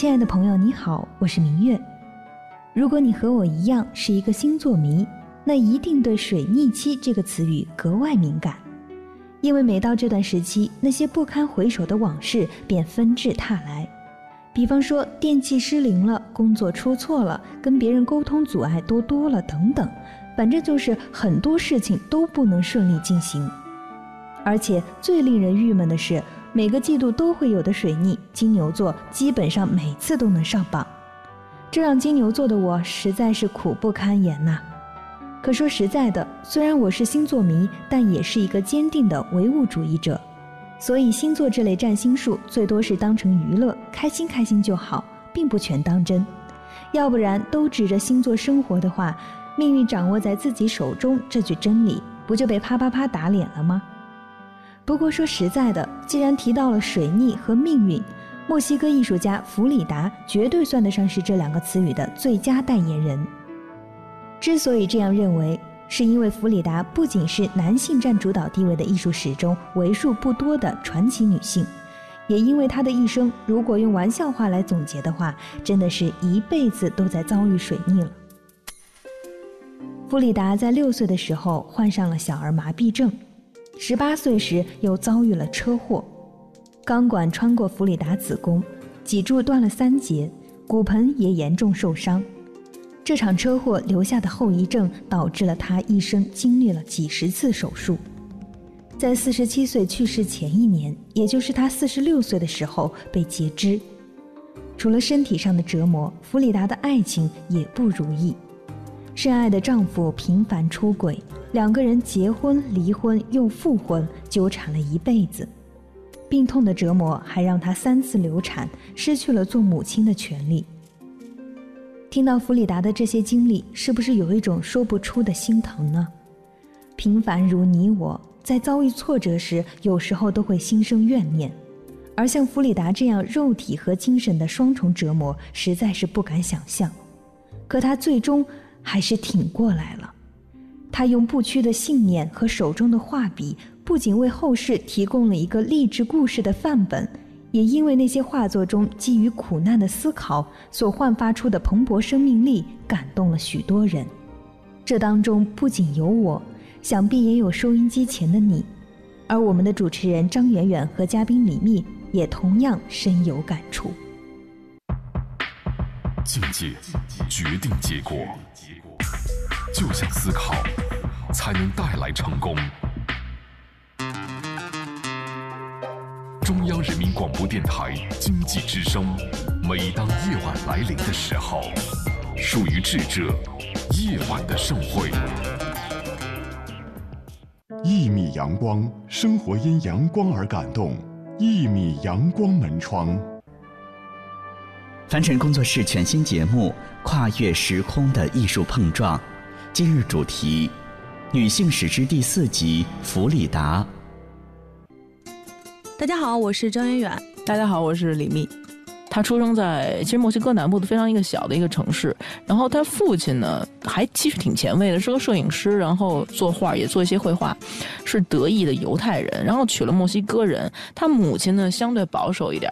亲爱的朋友，你好，我是明月。如果你和我一样是一个星座迷，那一定对“水逆期”这个词语格外敏感，因为每到这段时期，那些不堪回首的往事便纷至沓来。比方说，电器失灵了，工作出错了，跟别人沟通阻碍多多了，等等，反正就是很多事情都不能顺利进行。而且最令人郁闷的是。每个季度都会有的水逆，金牛座基本上每次都能上榜，这让金牛座的我实在是苦不堪言呐。可说实在的，虽然我是星座迷，但也是一个坚定的唯物主义者，所以星座这类占星术最多是当成娱乐，开心开心就好，并不全当真。要不然都指着星座生活的话，命运掌握在自己手中这句真理，不就被啪啪啪打脸了吗？不过说实在的，既然提到了水逆和命运，墨西哥艺术家弗里达绝对算得上是这两个词语的最佳代言人。之所以这样认为，是因为弗里达不仅是男性占主导地位的艺术史中为数不多的传奇女性，也因为她的一生，如果用玩笑话来总结的话，真的是一辈子都在遭遇水逆了。弗里达在六岁的时候患上了小儿麻痹症。十八岁时又遭遇了车祸，钢管穿过弗里达子宫，脊柱断了三节，骨盆也严重受伤。这场车祸留下的后遗症导致了他一生经历了几十次手术。在四十七岁去世前一年，也就是他四十六岁的时候被截肢。除了身体上的折磨，弗里达的爱情也不如意。深爱的丈夫频繁出轨，两个人结婚、离婚又复婚，纠缠了一辈子。病痛的折磨还让她三次流产，失去了做母亲的权利。听到弗里达的这些经历，是不是有一种说不出的心疼呢？平凡如你我，在遭遇挫折时，有时候都会心生怨念。而像弗里达这样肉体和精神的双重折磨，实在是不敢想象。可她最终。还是挺过来了。他用不屈的信念和手中的画笔，不仅为后世提供了一个励志故事的范本，也因为那些画作中基于苦难的思考所焕发出的蓬勃生命力，感动了许多人。这当中不仅有我，想必也有收音机前的你。而我们的主持人张远远和嘉宾李密也同样深有感触。境界决定结果。就像思考，才能带来成功。中央人民广播电台经济之声，每当夜晚来临的时候，属于智者夜晚的盛会。一米阳光，生活因阳光而感动。一米阳光门窗。凡尘工作室全新节目《跨越时空的艺术碰撞》。今日主题：女性史诗第四集《弗里达》。大家好，我是张远远。大家好，我是李密。他出生在其实墨西哥南部的非常一个小的一个城市。然后他父亲呢，还其实挺前卫的，是个摄影师，然后作画也做一些绘画，是德裔的犹太人，然后娶了墨西哥人。他母亲呢，相对保守一点。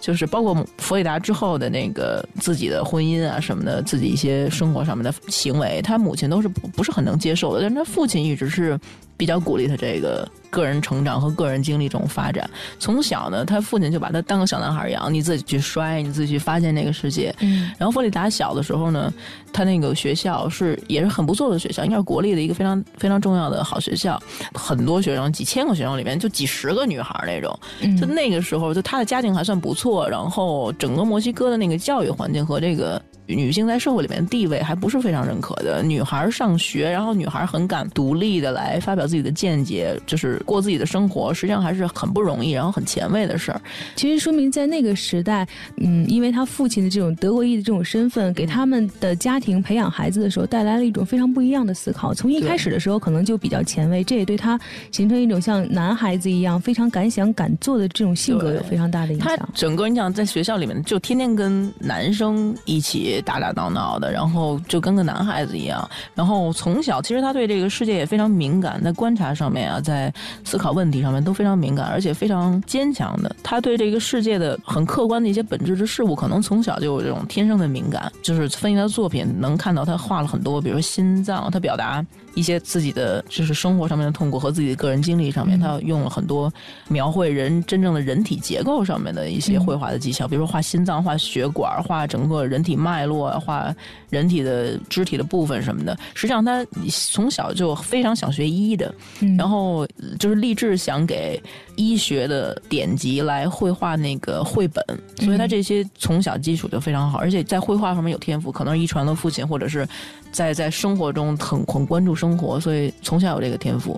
就是包括弗里达之后的那个自己的婚姻啊什么的，自己一些生活上面的行为，他母亲都是不不是很能接受的，但是他父亲一直是比较鼓励他这个。个人成长和个人经历这种发展，从小呢，他父亲就把他当个小男孩养，你自己去摔，你自己去发现这个世界。嗯，然后弗里达小的时候呢，他那个学校是也是很不错的学校，应该是国立的一个非常非常重要的好学校，很多学生，几千个学生里面就几十个女孩那种。就那个时候，就他的家境还算不错，然后整个墨西哥的那个教育环境和这个。女性在社会里面地位还不是非常认可的。女孩上学，然后女孩很敢独立的来发表自己的见解，就是过自己的生活，实际上还是很不容易，然后很前卫的事儿。其实说明在那个时代，嗯，因为他父亲的这种德国裔的这种身份，给他们的家庭培养孩子的时候带来了一种非常不一样的思考。从一开始的时候可能就比较前卫，这也对他形成一种像男孩子一样非常敢想敢做的这种性格有非常大的影响。他整个你想在学校里面就天天跟男生一起。打打闹闹的，然后就跟个男孩子一样。然后从小其实他对这个世界也非常敏感，在观察上面啊，在思考问题上面都非常敏感，而且非常坚强的。他对这个世界的很客观的一些本质之事物，可能从小就有这种天生的敏感。就是分析他的作品，能看到他画了很多，比如说心脏，他表达。一些自己的就是生活上面的痛苦和自己的个人经历上面，他用了很多描绘人真正的人体结构上面的一些绘画的技巧，比如说画心脏、画血管、画整个人体脉络、画人体的肢体的部分什么的。实际上，他从小就非常想学医的，然后就是立志想给医学的典籍来绘画那个绘本，所以他这些从小基础就非常好，而且在绘画方面有天赋，可能是遗传了父亲，或者是在在生活中很很关注。生活，所以从小有这个天赋。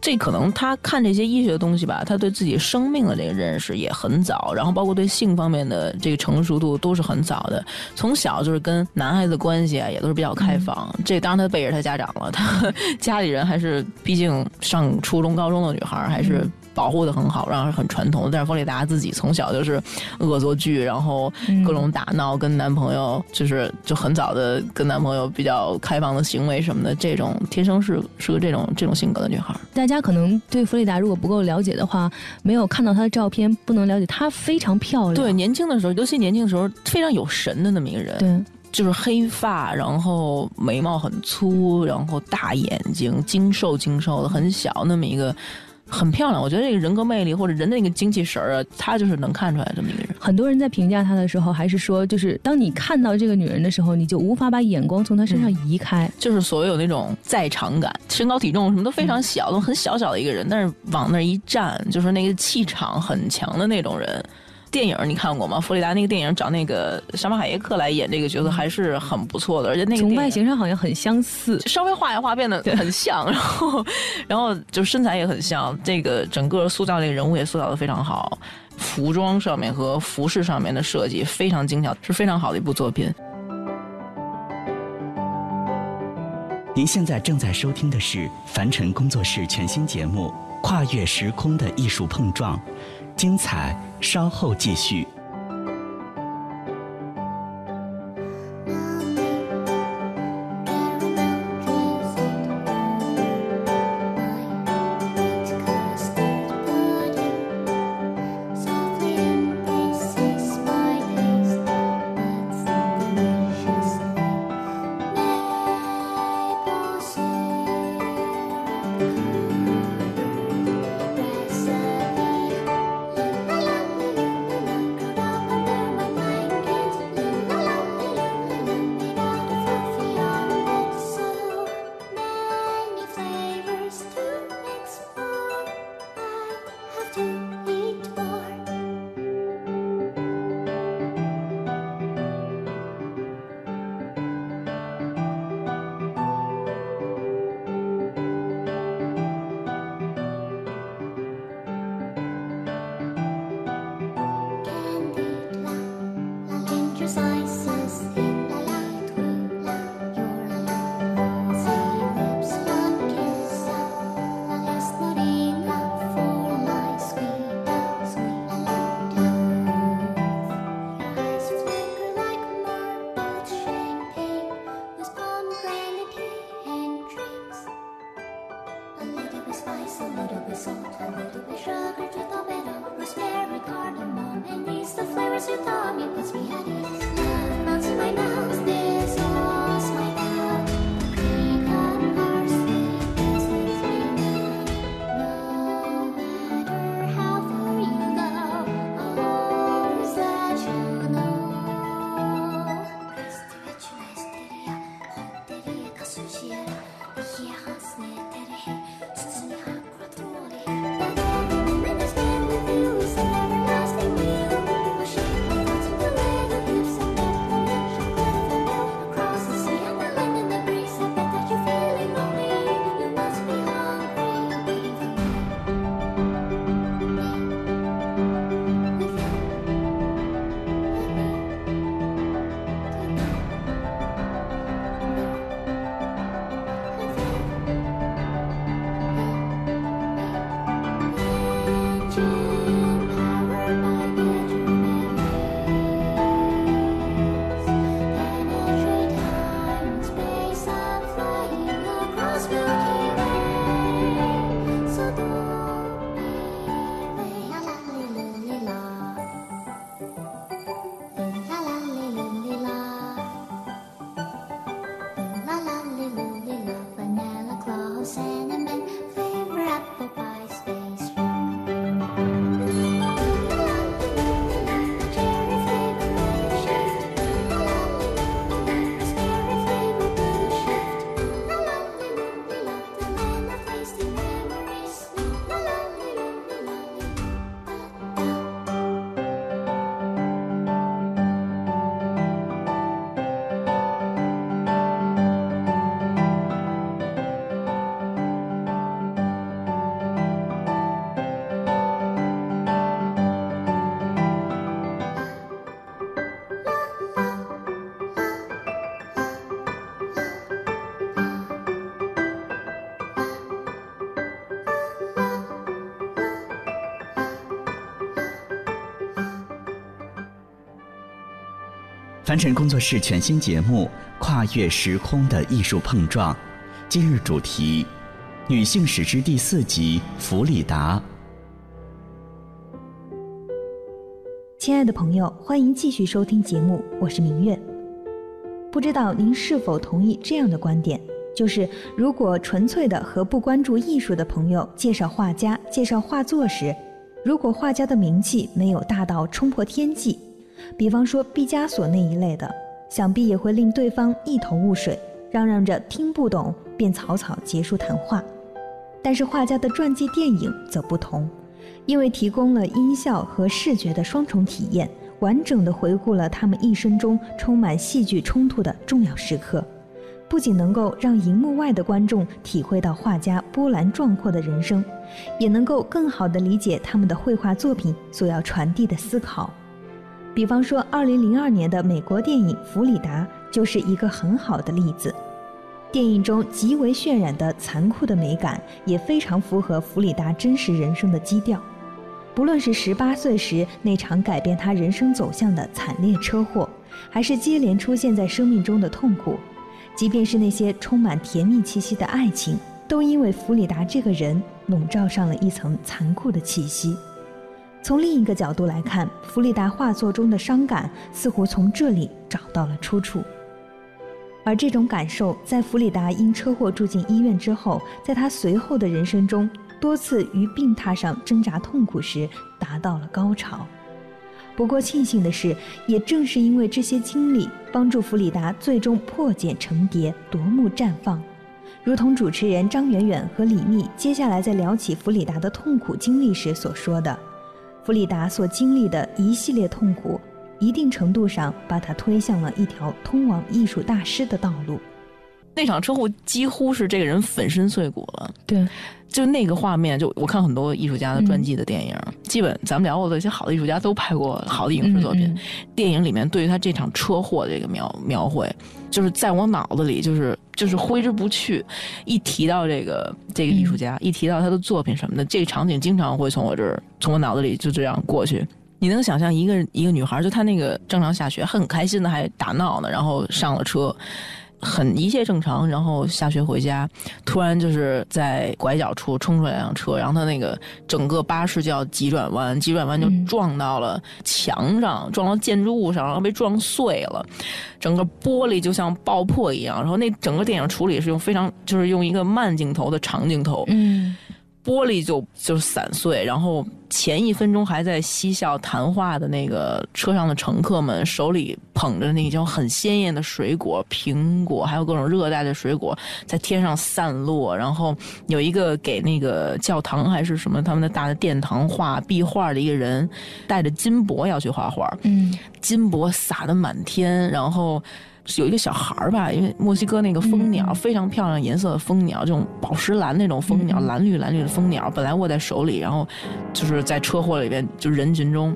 这可能他看这些医学的东西吧，他对自己生命的这个认识也很早，然后包括对性方面的这个成熟度都是很早的。从小就是跟男孩子关系啊，也都是比较开放。这当然他背着他家长了，他 家里人还是毕竟上初中、高中的女孩还是。保护的很好，然后很传统。但是弗里达自己从小就是恶作剧，然后各种打闹，跟男朋友就是就很早的跟男朋友比较开放的行为什么的。这种天生是是个这种这种性格的女孩。大家可能对弗里达如果不够了解的话，没有看到她的照片，不能了解她非常漂亮。对，年轻的时候，尤其年轻的时候，非常有神的那么一个人。对，就是黑发，然后眉毛很粗，然后大眼睛，精瘦精瘦的，很小那么一个。很漂亮，我觉得这个人格魅力或者人的那个精气神儿啊，他就是能看出来这么一个人。很多人在评价她的时候，还是说，就是当你看到这个女人的时候，你就无法把眼光从她身上移开，就是所有那种在场感，身高体重什么都非常小，都很小小的一个人，但是往那一站，就是那个气场很强的那种人。电影你看过吗？弗里达那个电影找那个沙马海耶克来演这个角色还是很不错的，而且那个从外形上好像很相似，稍微画一画变得很像，然后然后就身材也很像，这个整个塑造这个人物也塑造的非常好，服装上面和服饰上面的设计非常精巧，是非常好的一部作品。您现在正在收听的是凡尘工作室全新节目《跨越时空的艺术碰撞》。精彩，稍后继续。凡尘工作室全新节目《跨越时空的艺术碰撞》，今日主题：女性史诗第四集《弗里达》。亲爱的朋友，欢迎继续收听节目，我是明月。不知道您是否同意这样的观点？就是如果纯粹的和不关注艺术的朋友介绍画家、介绍画作时，如果画家的名气没有大到冲破天际，比方说毕加索那一类的，想必也会令对方一头雾水，嚷嚷着听不懂，便草草结束谈话。但是画家的传记电影则不同。因为提供了音效和视觉的双重体验，完整的回顾了他们一生中充满戏剧冲突的重要时刻，不仅能够让荧幕外的观众体会到画家波澜壮阔的人生，也能够更好地理解他们的绘画作品所要传递的思考。比方说，2002年的美国电影《弗里达》就是一个很好的例子。电影中极为渲染的残酷的美感，也非常符合弗里达真实人生的基调。不论是十八岁时那场改变他人生走向的惨烈车祸，还是接连出现在生命中的痛苦，即便是那些充满甜蜜气息的爱情，都因为弗里达这个人笼罩上了一层残酷的气息。从另一个角度来看，弗里达画作中的伤感似乎从这里找到了出处。而这种感受，在弗里达因车祸住进医院之后，在他随后的人生中，多次于病榻上挣扎痛苦时，达到了高潮。不过庆幸的是，也正是因为这些经历，帮助弗里达最终破茧成蝶，夺目绽放。如同主持人张远远和李密接下来在聊起弗里达的痛苦经历时所说的，弗里达所经历的一系列痛苦。一定程度上把她推向了一条通往艺术大师的道路。那场车祸几乎是这个人粉身碎骨了。对，就那个画面，就我看很多艺术家的传记的电影，基本咱们聊过的一些好的艺术家都拍过好的影视作品。电影里面对于他这场车祸这个描描绘，就是在我脑子里就是就是挥之不去。一提到这个这个艺术家，一提到他的作品什么的，这个场景经常会从我这儿从我脑子里就这样过去。你能想象一个一个女孩，就她那个正常下学，很开心的还打闹呢，然后上了车，很一切正常，然后下学回家，突然就是在拐角处冲出来辆车，然后他那个整个巴士就要急转弯，急转弯就撞到了墙上，撞到建筑物上，然后被撞碎了，整个玻璃就像爆破一样，然后那整个电影处理是用非常就是用一个慢镜头的长镜头，嗯。玻璃就就散碎，然后前一分钟还在嬉笑谈话的那个车上的乘客们手里捧着那种很鲜艳的水果，苹果还有各种热带的水果在天上散落，然后有一个给那个教堂还是什么他们的大的殿堂画壁画的一个人带着金箔要去画画，嗯，金箔撒的满天，然后。有一个小孩儿吧，因为墨西哥那个蜂鸟非常漂亮颜色的蜂鸟，这种宝石蓝那种蜂鸟，蓝绿蓝绿的蜂鸟，本来握在手里，然后就是在车祸里边，就人群中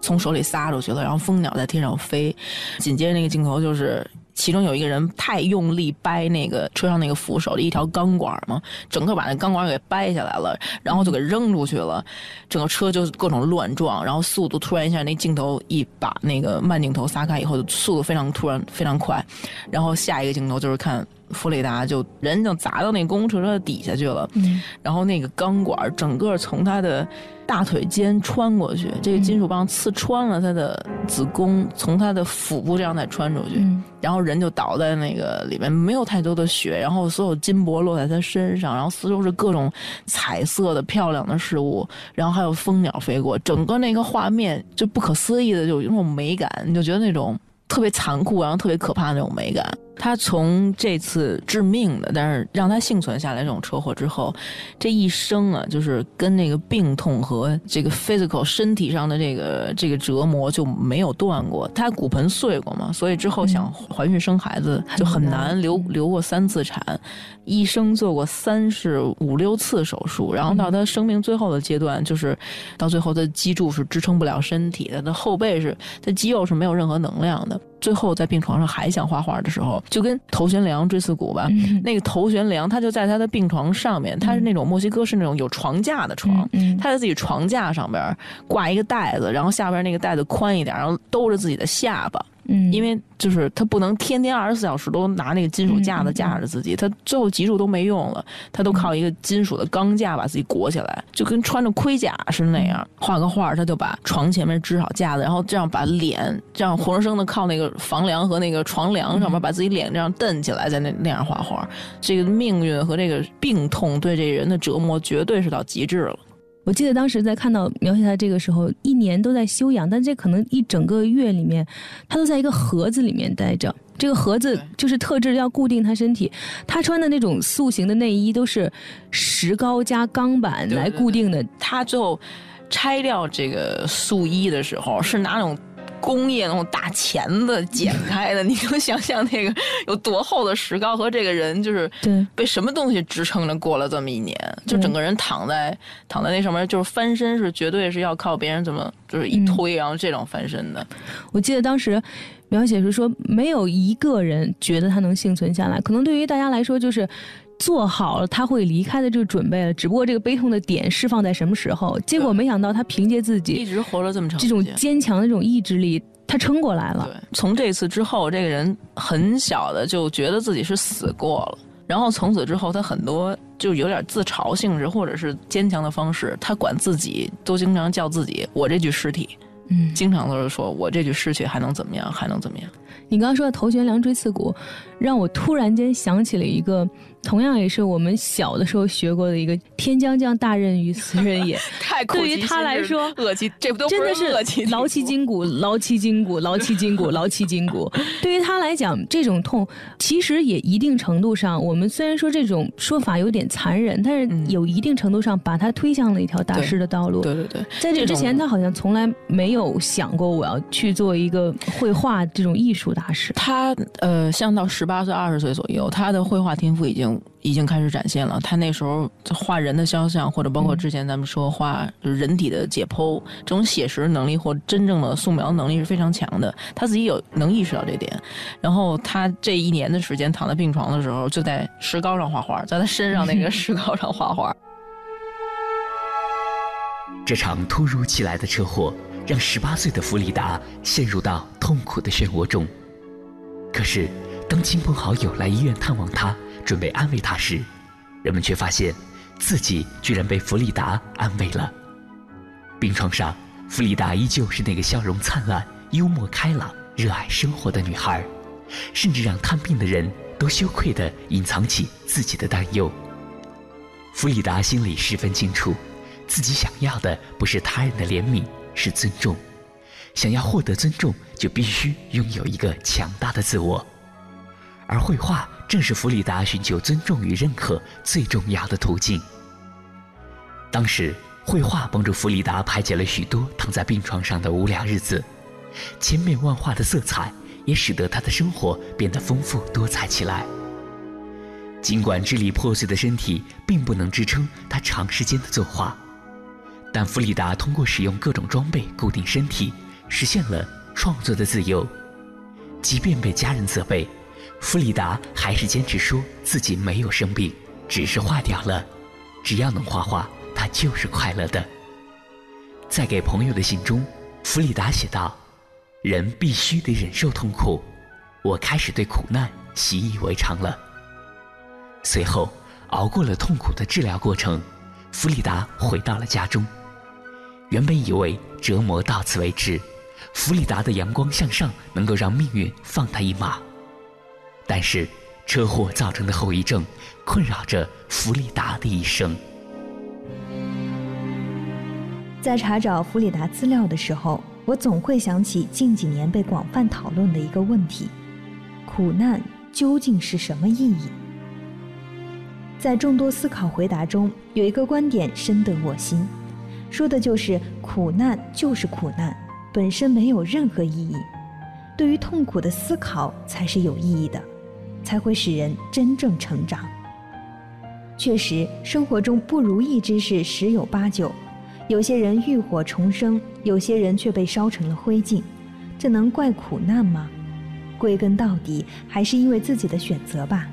从手里撒出去了，然后蜂鸟在天上飞，紧接着那个镜头就是。其中有一个人太用力掰那个车上那个扶手的一条钢管嘛，整个把那钢管给掰下来了，然后就给扔出去了，整个车就各种乱撞，然后速度突然一下，那镜头一把那个慢镜头撒开以后，速度非常突然非常快，然后下一个镜头就是看。弗雷达就人就砸到那公共车车底下去了，然后那个钢管整个从他的大腿间穿过去，这个金属棒刺穿了他的子宫，从他的腹部这样再穿出去，然后人就倒在那个里面，没有太多的血，然后所有金箔落在他身上，然后四周是各种彩色的漂亮的事物，然后还有蜂鸟飞过，整个那个画面就不可思议的就有那种美感，你就觉得那种特别残酷，然后特别可怕的那种美感。他从这次致命的，但是让他幸存下来这种车祸之后，这一生啊，就是跟那个病痛和这个 physical 身体上的这个这个折磨就没有断过。他骨盆碎过嘛，所以之后想怀孕生孩子就很难，流流过三次产，一生做过三十五六次手术，然后到他生命最后的阶段，就是到最后他脊柱是支撑不了身体的，他后背是他肌肉是没有任何能量的。最后在病床上还想画画的时候，就跟头悬梁锥刺股吧。那个头悬梁，他就在他的病床上面，他是那种墨西哥是那种有床架的床，他在自己床架上边挂一个袋子，然后下边那个袋子宽一点，然后兜着自己的下巴。嗯，因为就是他不能天天二十四小时都拿那个金属架子架着自己，他最后脊柱都没用了，他都靠一个金属的钢架把自己裹起来，就跟穿着盔甲是那样。画个画，他就把床前面支好架子，然后这样把脸这样活生生的靠那个房梁和那个床梁上面把自己脸这样蹬起来，在那那样画画。这个命运和这个病痛对这人的折磨绝对是到极致了。我记得当时在看到描写他这个时候，一年都在休养，但这可能一整个月里面，他都在一个盒子里面待着。这个盒子就是特制要固定他身体，他穿的那种塑形的内衣都是石膏加钢板来固定的。他最后拆掉这个素衣的时候，是拿那种。工业那种大钳子剪开的，你能想象那个有多厚的石膏和这个人就是被什么东西支撑着过了这么一年？就整个人躺在躺在那上面，就是翻身是绝对是要靠别人怎么就是一推，然后这种翻身的。我记得当时描写是说，没有一个人觉得他能幸存下来，可能对于大家来说就是。做好了他会离开的这个准备了，只不过这个悲痛的点释放在什么时候？结果没想到他凭借自己一直活了这么长这种坚强的这种意志力，他撑过来了。对，从这次之后，这个人很小的就觉得自己是死过了，然后从此之后，他很多就有点自嘲性质或者是坚强的方式，他管自己都经常叫自己“我这具尸体”，嗯，经常都是说我这具尸体还能怎么样，还能怎么样？你刚刚说的头悬梁锥刺股，让我突然间想起了一个。同样也是我们小的时候学过的一个“天将降大任于斯人也 ”，太对于他来说，这不都真的是？劳其筋骨，劳其筋骨，劳其筋骨，劳其筋骨。对于他来讲，这种痛其实也一定程度上，我们虽然说这种说法有点残忍，但是有一定程度上把他推向了一条大师的道路。对对对，在这之前，他好像从来没有想过我要去做一个绘画这种艺术大师。他呃，像到十八岁、二十岁左右，他的绘画天赋已经。已经开始展现了。他那时候画人的肖像，或者包括之前咱们说画人体的解剖，这种写实能力或真正的素描能力是非常强的。他自己有能意识到这点。然后他这一年的时间躺在病床的时候，就在石膏上画画，在他身上那个石膏上画画。这场突如其来的车祸让十八岁的弗里达陷入到痛苦的漩涡中。可是，当亲朋好友来医院探望他，准备安慰他时，人们却发现自己居然被弗里达安慰了。病床上，弗里达依旧是那个笑容灿烂、幽默开朗、热爱生活的女孩，甚至让探病的人都羞愧地隐藏起自己的担忧。弗里达心里十分清楚，自己想要的不是他人的怜悯，是尊重。想要获得尊重，就必须拥有一个强大的自我。而绘画正是弗里达寻求尊重与认可最重要的途径。当时，绘画帮助弗里达排解了许多躺在病床上的无聊日子，千变万化的色彩也使得他的生活变得丰富多彩起来。尽管支离破碎的身体并不能支撑他长时间的作画，但弗里达通过使用各种装备固定身体，实现了创作的自由。即便被家人责备。弗里达还是坚持说自己没有生病，只是画掉了。只要能画画，他就是快乐的。在给朋友的信中，弗里达写道：“人必须得忍受痛苦，我开始对苦难习以为常了。”随后，熬过了痛苦的治疗过程，弗里达回到了家中。原本以为折磨到此为止，弗里达的阳光向上能够让命运放他一马。但是，车祸造成的后遗症困扰着弗里达的一生。在查找弗里达资料的时候，我总会想起近几年被广泛讨论的一个问题：苦难究竟是什么意义？在众多思考回答中，有一个观点深得我心，说的就是苦难就是苦难，本身没有任何意义，对于痛苦的思考才是有意义的。才会使人真正成长。确实，生活中不如意之事十有八九，有些人浴火重生，有些人却被烧成了灰烬，这能怪苦难吗？归根到底，还是因为自己的选择吧。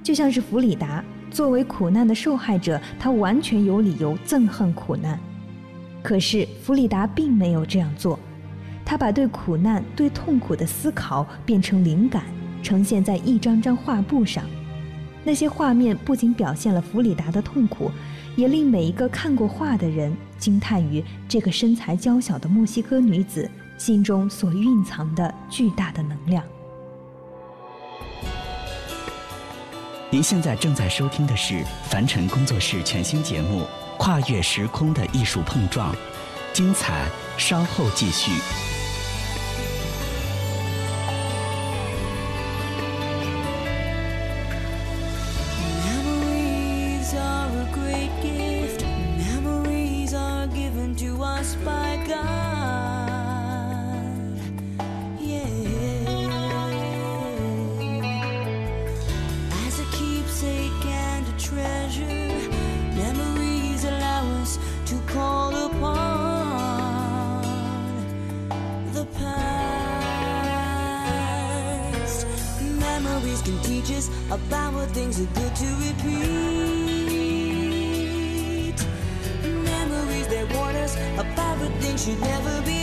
就像是弗里达作为苦难的受害者，他完全有理由憎恨苦难。可是弗里达并没有这样做，他把对苦难、对痛苦的思考变成灵感，呈现在一张张画布上。那些画面不仅表现了弗里达的痛苦，也令每一个看过画的人惊叹于这个身材娇小的墨西哥女子心中所蕴藏的巨大的能量。您现在正在收听的是凡尘工作室全新节目《跨越时空的艺术碰撞》，精彩稍后继续。What things should never be